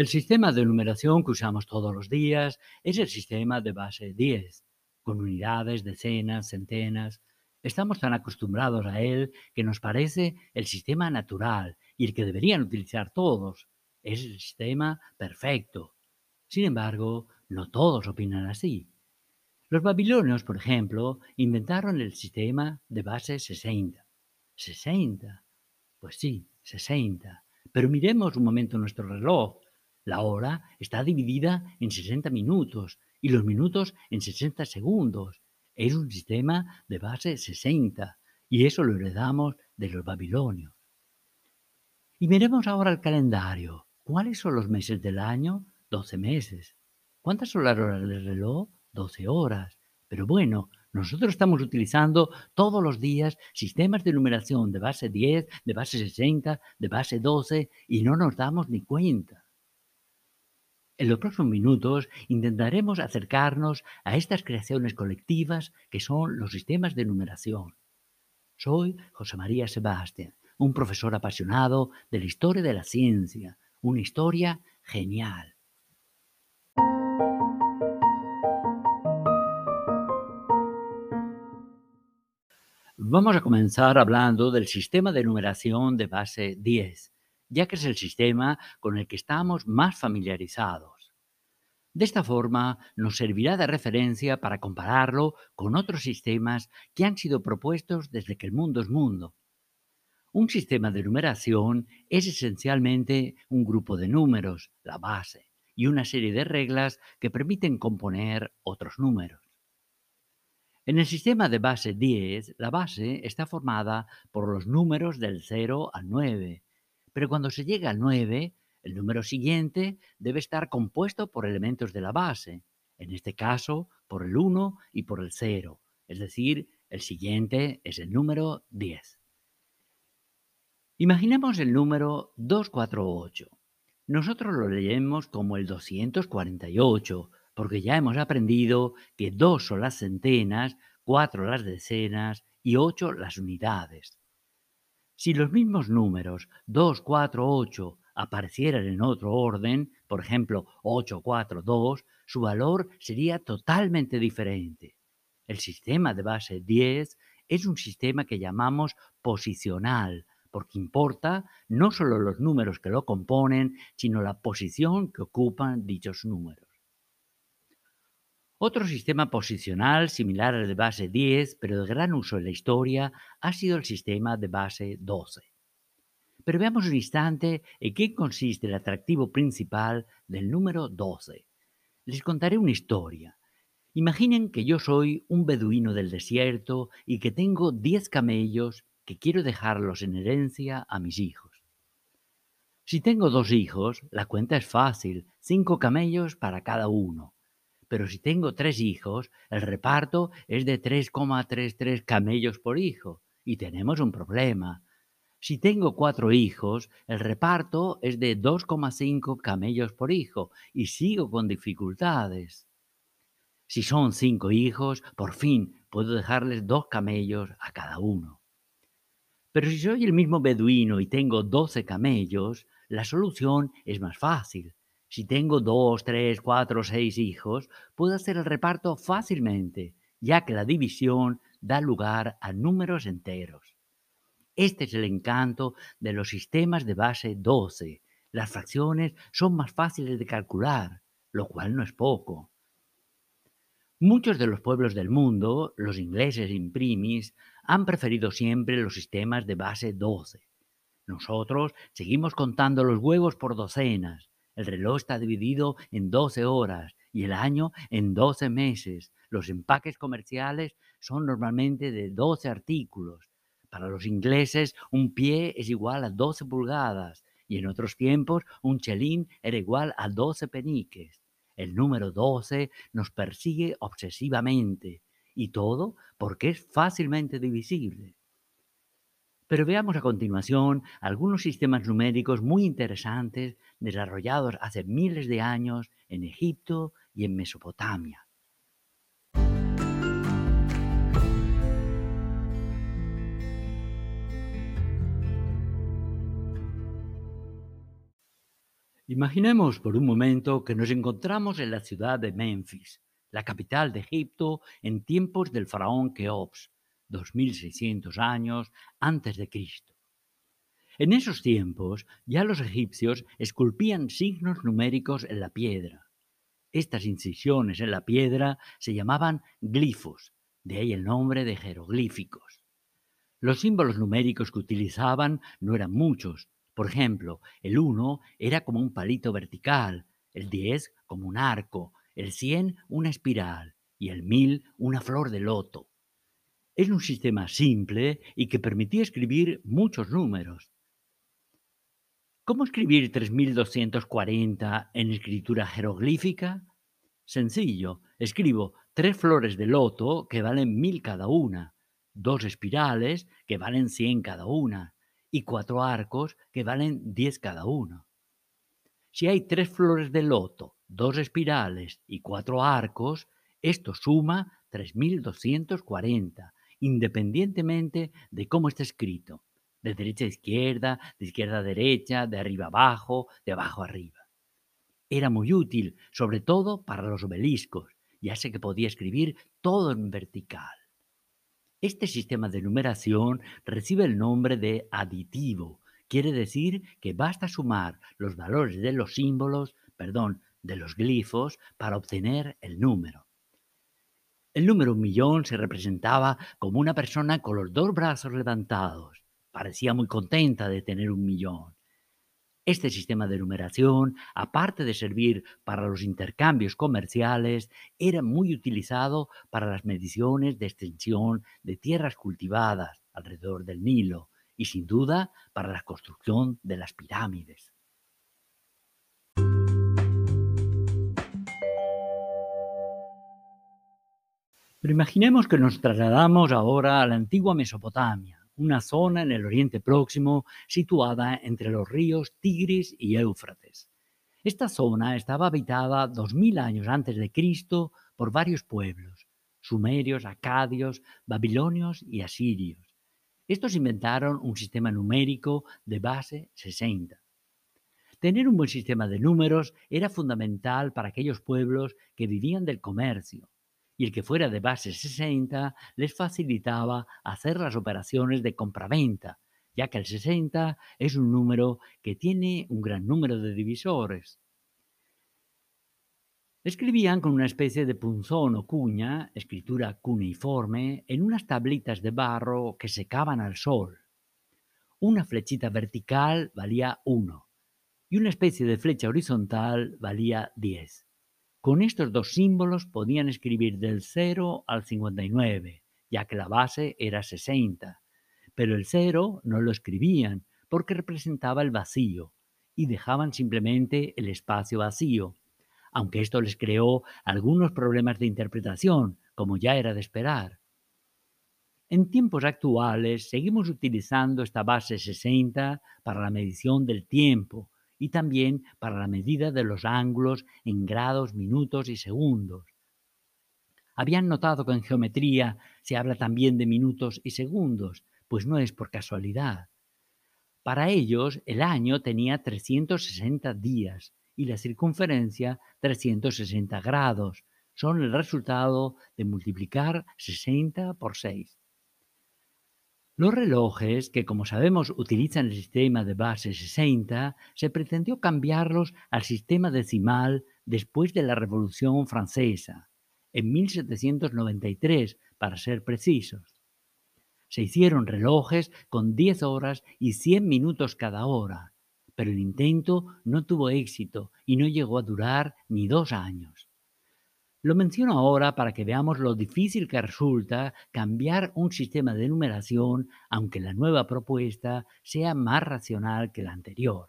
El sistema de numeración que usamos todos los días es el sistema de base 10, con unidades, decenas, centenas. Estamos tan acostumbrados a él que nos parece el sistema natural y el que deberían utilizar todos. Es el sistema perfecto. Sin embargo, no todos opinan así. Los babilonios, por ejemplo, inventaron el sistema de base 60. 60. Pues sí, 60. Pero miremos un momento nuestro reloj. La hora está dividida en 60 minutos y los minutos en 60 segundos. Es un sistema de base 60 y eso lo heredamos de los babilonios. Y miremos ahora el calendario. ¿Cuáles son los meses del año? 12 meses. ¿Cuántas son las horas del reloj? 12 horas. Pero bueno, nosotros estamos utilizando todos los días sistemas de numeración de base 10, de base 60, de base 12 y no nos damos ni cuenta. En los próximos minutos intentaremos acercarnos a estas creaciones colectivas que son los sistemas de numeración. Soy José María Sebastián, un profesor apasionado de la historia de la ciencia, una historia genial. Vamos a comenzar hablando del sistema de numeración de base 10, ya que es el sistema con el que estamos más familiarizados. De esta forma nos servirá de referencia para compararlo con otros sistemas que han sido propuestos desde que el mundo es mundo. Un sistema de numeración es esencialmente un grupo de números, la base, y una serie de reglas que permiten componer otros números. En el sistema de base 10, la base está formada por los números del 0 al 9, pero cuando se llega al 9, el número siguiente debe estar compuesto por elementos de la base, en este caso por el 1 y por el 0, es decir, el siguiente es el número 10. Imaginemos el número 248. Nosotros lo leemos como el 248 porque ya hemos aprendido que dos son las centenas, cuatro las decenas y ocho las unidades. Si los mismos números 2, 4, 8 aparecieran en otro orden, por ejemplo 8, 4, 2, su valor sería totalmente diferente. El sistema de base 10 es un sistema que llamamos posicional, porque importa no solo los números que lo componen, sino la posición que ocupan dichos números. Otro sistema posicional similar al de base 10, pero de gran uso en la historia, ha sido el sistema de base 12. Pero veamos un instante en qué consiste el atractivo principal del número 12. Les contaré una historia. Imaginen que yo soy un beduino del desierto y que tengo 10 camellos que quiero dejarlos en herencia a mis hijos. Si tengo dos hijos, la cuenta es fácil, cinco camellos para cada uno pero si tengo tres hijos, el reparto es de 3,33 camellos por hijo y tenemos un problema. Si tengo cuatro hijos, el reparto es de 2,5 camellos por hijo y sigo con dificultades. Si son cinco hijos, por fin puedo dejarles dos camellos a cada uno. Pero si soy el mismo beduino y tengo 12 camellos, la solución es más fácil. Si tengo dos, tres, cuatro, seis hijos, puedo hacer el reparto fácilmente, ya que la división da lugar a números enteros. Este es el encanto de los sistemas de base 12. Las fracciones son más fáciles de calcular, lo cual no es poco. Muchos de los pueblos del mundo, los ingleses in primis, han preferido siempre los sistemas de base 12. Nosotros seguimos contando los huevos por docenas, el reloj está dividido en 12 horas y el año en 12 meses. Los empaques comerciales son normalmente de 12 artículos. Para los ingleses, un pie es igual a 12 pulgadas y en otros tiempos un chelín era igual a 12 peniques. El número 12 nos persigue obsesivamente y todo porque es fácilmente divisible. Pero veamos a continuación algunos sistemas numéricos muy interesantes desarrollados hace miles de años en Egipto y en Mesopotamia. Imaginemos por un momento que nos encontramos en la ciudad de Memphis, la capital de Egipto en tiempos del faraón Keops, 2600 años antes de Cristo. En esos tiempos ya los egipcios esculpían signos numéricos en la piedra. Estas incisiones en la piedra se llamaban glifos, de ahí el nombre de jeroglíficos. Los símbolos numéricos que utilizaban no eran muchos. Por ejemplo, el 1 era como un palito vertical, el 10 como un arco, el 100 una espiral y el 1000 una flor de loto. Es un sistema simple y que permitía escribir muchos números. ¿Cómo escribir 3240 en escritura jeroglífica? Sencillo, escribo tres flores de loto que valen mil cada una, dos espirales que valen cien cada una y cuatro arcos que valen diez cada uno. Si hay tres flores de loto, dos espirales y cuatro arcos, esto suma 3240, independientemente de cómo está escrito de derecha a izquierda, de izquierda a derecha, de arriba abajo, de abajo arriba. Era muy útil, sobre todo para los obeliscos, ya sé que podía escribir todo en vertical. Este sistema de numeración recibe el nombre de aditivo. Quiere decir que basta sumar los valores de los símbolos, perdón, de los glifos para obtener el número. El número un millón se representaba como una persona con los dos brazos levantados parecía muy contenta de tener un millón. Este sistema de numeración, aparte de servir para los intercambios comerciales, era muy utilizado para las mediciones de extensión de tierras cultivadas alrededor del Nilo y sin duda para la construcción de las pirámides. Pero imaginemos que nos trasladamos ahora a la antigua Mesopotamia una zona en el Oriente Próximo situada entre los ríos Tigris y Éufrates. Esta zona estaba habitada 2000 años antes de Cristo por varios pueblos, sumerios, acadios, babilonios y asirios. Estos inventaron un sistema numérico de base 60. Tener un buen sistema de números era fundamental para aquellos pueblos que vivían del comercio, y el que fuera de base 60 les facilitaba hacer las operaciones de compraventa, ya que el 60 es un número que tiene un gran número de divisores. Escribían con una especie de punzón o cuña, escritura cuneiforme, en unas tablitas de barro que secaban al sol. Una flechita vertical valía 1 y una especie de flecha horizontal valía 10. Con estos dos símbolos podían escribir del 0 al 59, ya que la base era 60. Pero el 0 no lo escribían porque representaba el vacío y dejaban simplemente el espacio vacío, aunque esto les creó algunos problemas de interpretación, como ya era de esperar. En tiempos actuales seguimos utilizando esta base 60 para la medición del tiempo, y también para la medida de los ángulos en grados, minutos y segundos. Habían notado que en geometría se habla también de minutos y segundos, pues no es por casualidad. Para ellos, el año tenía 360 días y la circunferencia 360 grados. Son el resultado de multiplicar 60 por 6. Los relojes, que como sabemos utilizan el sistema de base 60, se pretendió cambiarlos al sistema decimal después de la Revolución Francesa, en 1793 para ser precisos. Se hicieron relojes con 10 horas y 100 minutos cada hora, pero el intento no tuvo éxito y no llegó a durar ni dos años. Lo menciono ahora para que veamos lo difícil que resulta cambiar un sistema de numeración aunque la nueva propuesta sea más racional que la anterior.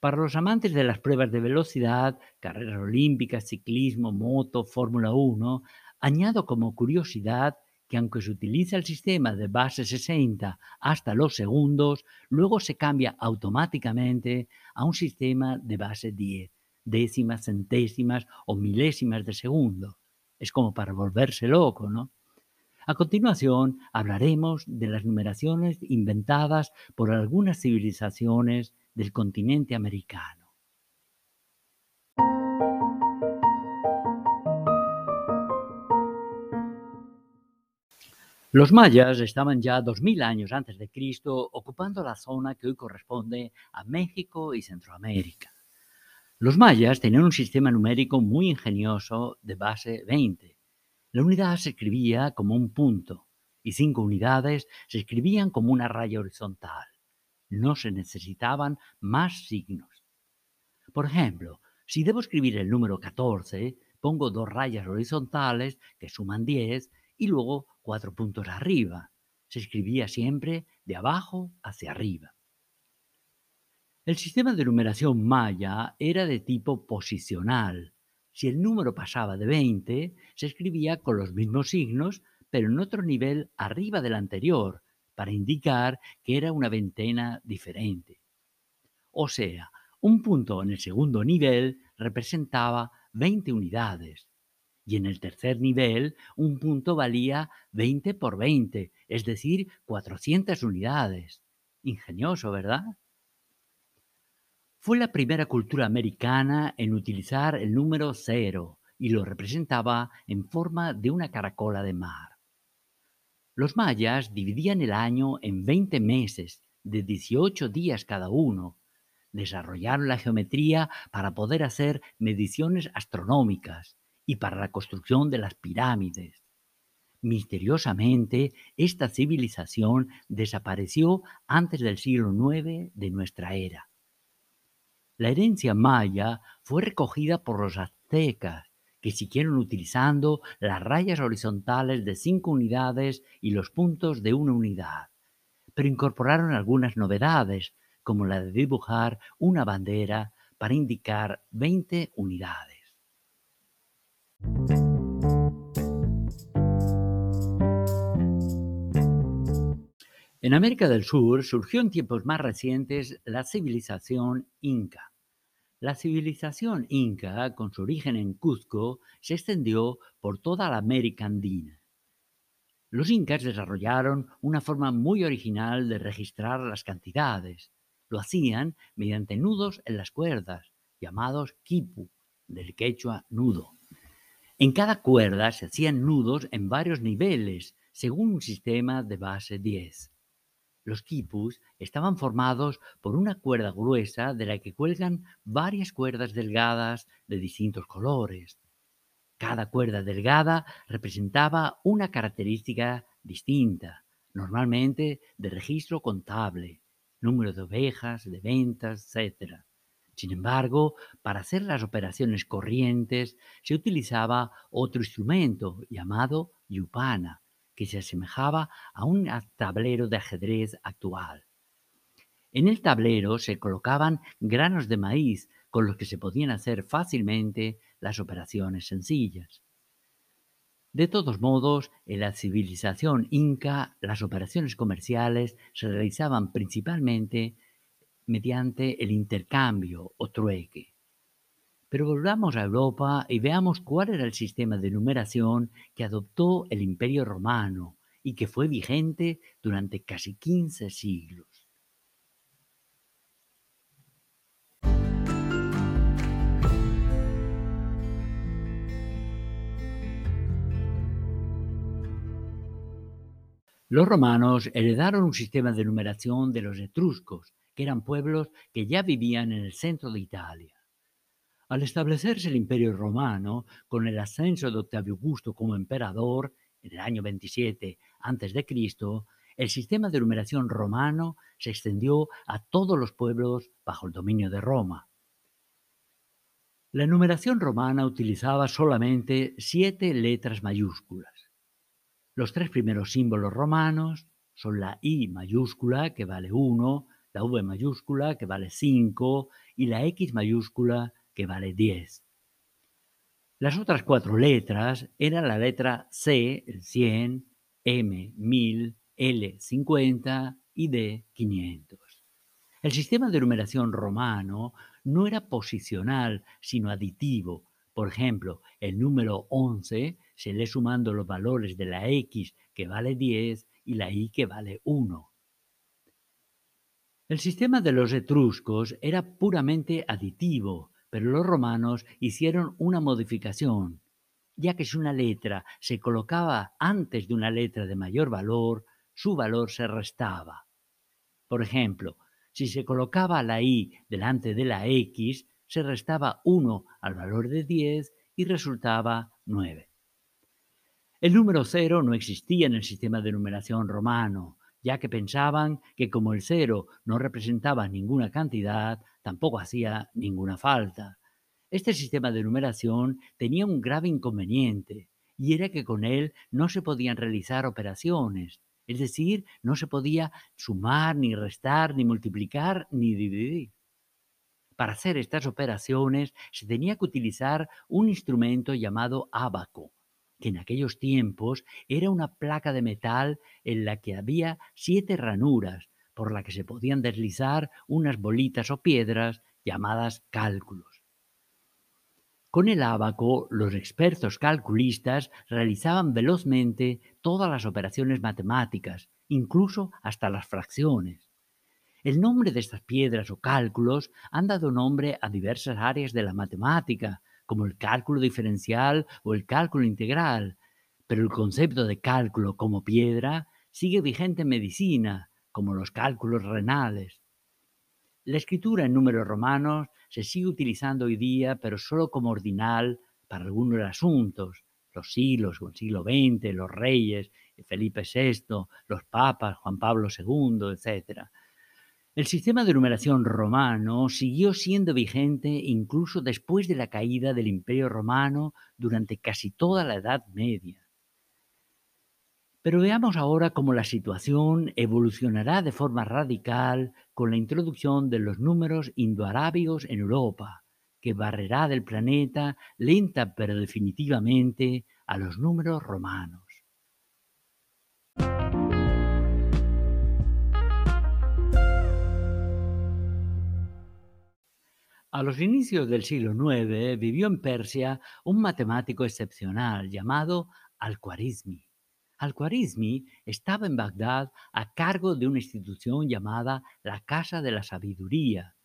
Para los amantes de las pruebas de velocidad, carreras olímpicas, ciclismo, moto, Fórmula 1, añado como curiosidad que aunque se utiliza el sistema de base 60 hasta los segundos, luego se cambia automáticamente a un sistema de base 10 décimas, centésimas o milésimas de segundo. Es como para volverse loco, ¿no? A continuación, hablaremos de las numeraciones inventadas por algunas civilizaciones del continente americano. Los mayas estaban ya 2000 años antes de Cristo ocupando la zona que hoy corresponde a México y Centroamérica. Los mayas tenían un sistema numérico muy ingenioso de base 20. La unidad se escribía como un punto y cinco unidades se escribían como una raya horizontal. No se necesitaban más signos. Por ejemplo, si debo escribir el número 14, pongo dos rayas horizontales que suman 10 y luego cuatro puntos arriba. Se escribía siempre de abajo hacia arriba. El sistema de numeración maya era de tipo posicional. Si el número pasaba de 20, se escribía con los mismos signos, pero en otro nivel arriba del anterior, para indicar que era una veintena diferente. O sea, un punto en el segundo nivel representaba 20 unidades, y en el tercer nivel, un punto valía 20 por 20, es decir, 400 unidades. Ingenioso, ¿verdad? Fue la primera cultura americana en utilizar el número cero y lo representaba en forma de una caracola de mar. Los mayas dividían el año en 20 meses, de 18 días cada uno. Desarrollaron la geometría para poder hacer mediciones astronómicas y para la construcción de las pirámides. Misteriosamente, esta civilización desapareció antes del siglo IX de nuestra era. La herencia maya fue recogida por los aztecas, que siguieron utilizando las rayas horizontales de cinco unidades y los puntos de una unidad, pero incorporaron algunas novedades, como la de dibujar una bandera para indicar 20 unidades. En América del Sur surgió en tiempos más recientes la civilización inca. La civilización inca, con su origen en Cuzco, se extendió por toda la América andina. Los incas desarrollaron una forma muy original de registrar las cantidades. Lo hacían mediante nudos en las cuerdas, llamados quipu, del quechua nudo. En cada cuerda se hacían nudos en varios niveles, según un sistema de base 10. Los quipus estaban formados por una cuerda gruesa de la que cuelgan varias cuerdas delgadas de distintos colores. Cada cuerda delgada representaba una característica distinta, normalmente de registro contable, número de ovejas, de ventas, etc. Sin embargo, para hacer las operaciones corrientes se utilizaba otro instrumento llamado yupana, que se asemejaba a un tablero de ajedrez actual. En el tablero se colocaban granos de maíz con los que se podían hacer fácilmente las operaciones sencillas. De todos modos, en la civilización inca las operaciones comerciales se realizaban principalmente mediante el intercambio o trueque. Pero volvamos a Europa y veamos cuál era el sistema de numeración que adoptó el Imperio Romano y que fue vigente durante casi 15 siglos. Los romanos heredaron un sistema de numeración de los etruscos, que eran pueblos que ya vivían en el centro de Italia. Al establecerse el Imperio Romano, con el ascenso de Octavio Augusto como emperador en el año 27 a.C., el sistema de numeración romano se extendió a todos los pueblos bajo el dominio de Roma. La numeración romana utilizaba solamente siete letras mayúsculas. Los tres primeros símbolos romanos son la I mayúscula, que vale 1, la V mayúscula que vale 5 y la X mayúscula que vale 10. Las otras cuatro letras eran la letra C, el 100, M, 1000, L, 50 y D, 500. El sistema de numeración romano no era posicional, sino aditivo. Por ejemplo, el número 11 se lee sumando los valores de la X que vale 10 y la i que vale 1. El sistema de los etruscos era puramente aditivo, pero los romanos hicieron una modificación, ya que si una letra se colocaba antes de una letra de mayor valor, su valor se restaba. Por ejemplo, si se colocaba la i delante de la x, se restaba 1 al valor de 10 y resultaba 9. El número 0 no existía en el sistema de numeración romano, ya que pensaban que como el cero no representaba ninguna cantidad, tampoco hacía ninguna falta. Este sistema de numeración tenía un grave inconveniente, y era que con él no se podían realizar operaciones, es decir, no se podía sumar, ni restar, ni multiplicar, ni dividir. Para hacer estas operaciones se tenía que utilizar un instrumento llamado ábaco, que en aquellos tiempos era una placa de metal en la que había siete ranuras por la que se podían deslizar unas bolitas o piedras llamadas cálculos. Con el ábaco, los expertos calculistas realizaban velozmente todas las operaciones matemáticas, incluso hasta las fracciones. El nombre de estas piedras o cálculos han dado nombre a diversas áreas de la matemática, como el cálculo diferencial o el cálculo integral, pero el concepto de cálculo como piedra sigue vigente en medicina, como los cálculos renales. La escritura en números romanos se sigue utilizando hoy día, pero solo como ordinal para algunos asuntos, los siglos, el siglo XX, los reyes, Felipe VI, los papas, Juan Pablo II, etc. El sistema de numeración romano siguió siendo vigente incluso después de la caída del Imperio romano durante casi toda la Edad Media. Pero veamos ahora cómo la situación evolucionará de forma radical con la introducción de los números indoarábigos en Europa, que barrerá del planeta lenta pero definitivamente a los números romanos. A los inicios del siglo IX vivió en Persia un matemático excepcional llamado Al-Khwarizmi. Al-Khwarizmi estaba en Bagdad a cargo de una institución llamada la Casa de la Sabiduría,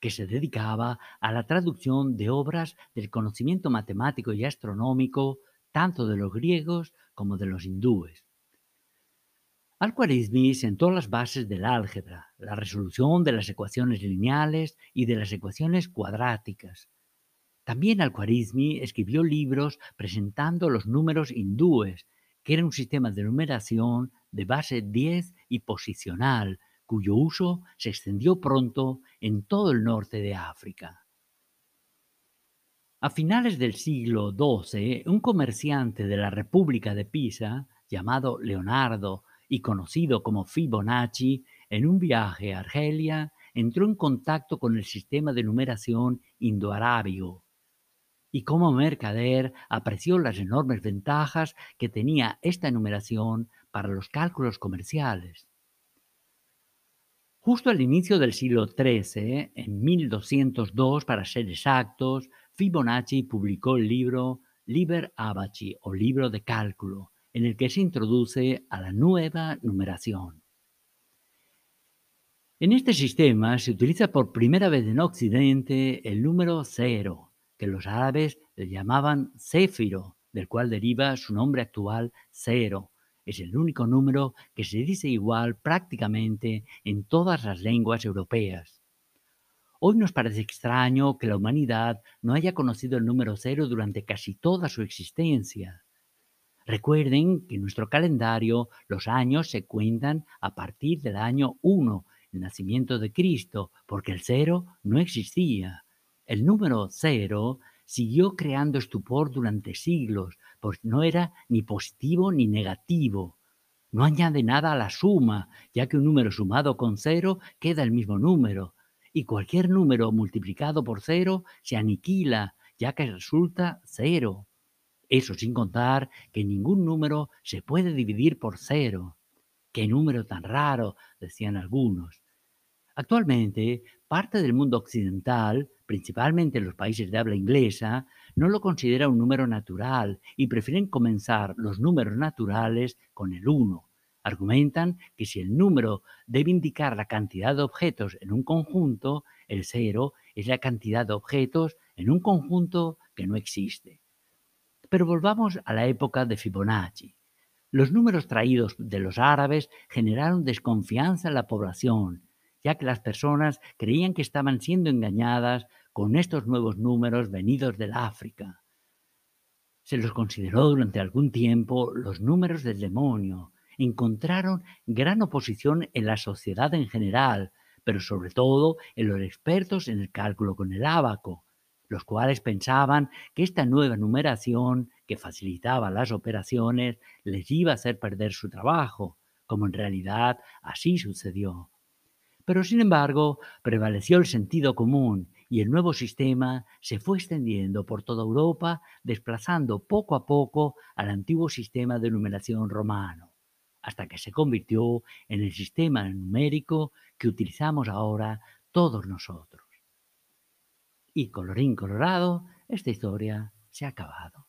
que se dedicaba a la traducción de obras del conocimiento matemático y astronómico tanto de los griegos como de los hindúes. Al-Khwarizmi sentó las bases del álgebra, la resolución de las ecuaciones lineales y de las ecuaciones cuadráticas. También Al-Khwarizmi escribió libros presentando los números hindúes, que era un sistema de numeración de base 10 y posicional, cuyo uso se extendió pronto en todo el norte de África. A finales del siglo XII, un comerciante de la República de Pisa, llamado Leonardo y conocido como Fibonacci, en un viaje a Argelia entró en contacto con el sistema de numeración indoarábigo y como mercader apreció las enormes ventajas que tenía esta numeración para los cálculos comerciales. Justo al inicio del siglo XIII, en 1202 para ser exactos, Fibonacci publicó el libro Liber Abaci o libro de cálculo, en el que se introduce a la nueva numeración. En este sistema se utiliza por primera vez en Occidente el número cero, que los árabes le llamaban céfiro, del cual deriva su nombre actual cero. Es el único número que se dice igual prácticamente en todas las lenguas europeas. Hoy nos parece extraño que la humanidad no haya conocido el número cero durante casi toda su existencia. Recuerden que en nuestro calendario los años se cuentan a partir del año 1, el nacimiento de Cristo, porque el cero no existía. El número cero siguió creando estupor durante siglos, pues no era ni positivo ni negativo. No añade nada a la suma, ya que un número sumado con cero queda el mismo número, y cualquier número multiplicado por cero se aniquila, ya que resulta cero. Eso sin contar que ningún número se puede dividir por cero. ¡Qué número tan raro! decían algunos. Actualmente, parte del mundo occidental, principalmente en los países de habla inglesa, no lo considera un número natural y prefieren comenzar los números naturales con el 1. Argumentan que si el número debe indicar la cantidad de objetos en un conjunto, el 0 es la cantidad de objetos en un conjunto que no existe. Pero volvamos a la época de Fibonacci. Los números traídos de los árabes generaron desconfianza en la población, ya que las personas creían que estaban siendo engañadas con estos nuevos números venidos del África. Se los consideró durante algún tiempo los números del demonio. Encontraron gran oposición en la sociedad en general, pero sobre todo en los expertos en el cálculo con el ábaco, los cuales pensaban que esta nueva numeración que facilitaba las operaciones les iba a hacer perder su trabajo, como en realidad así sucedió. Pero sin embargo, prevaleció el sentido común y el nuevo sistema se fue extendiendo por toda Europa, desplazando poco a poco al antiguo sistema de numeración romano, hasta que se convirtió en el sistema numérico que utilizamos ahora todos nosotros. Y colorín colorado, esta historia se ha acabado.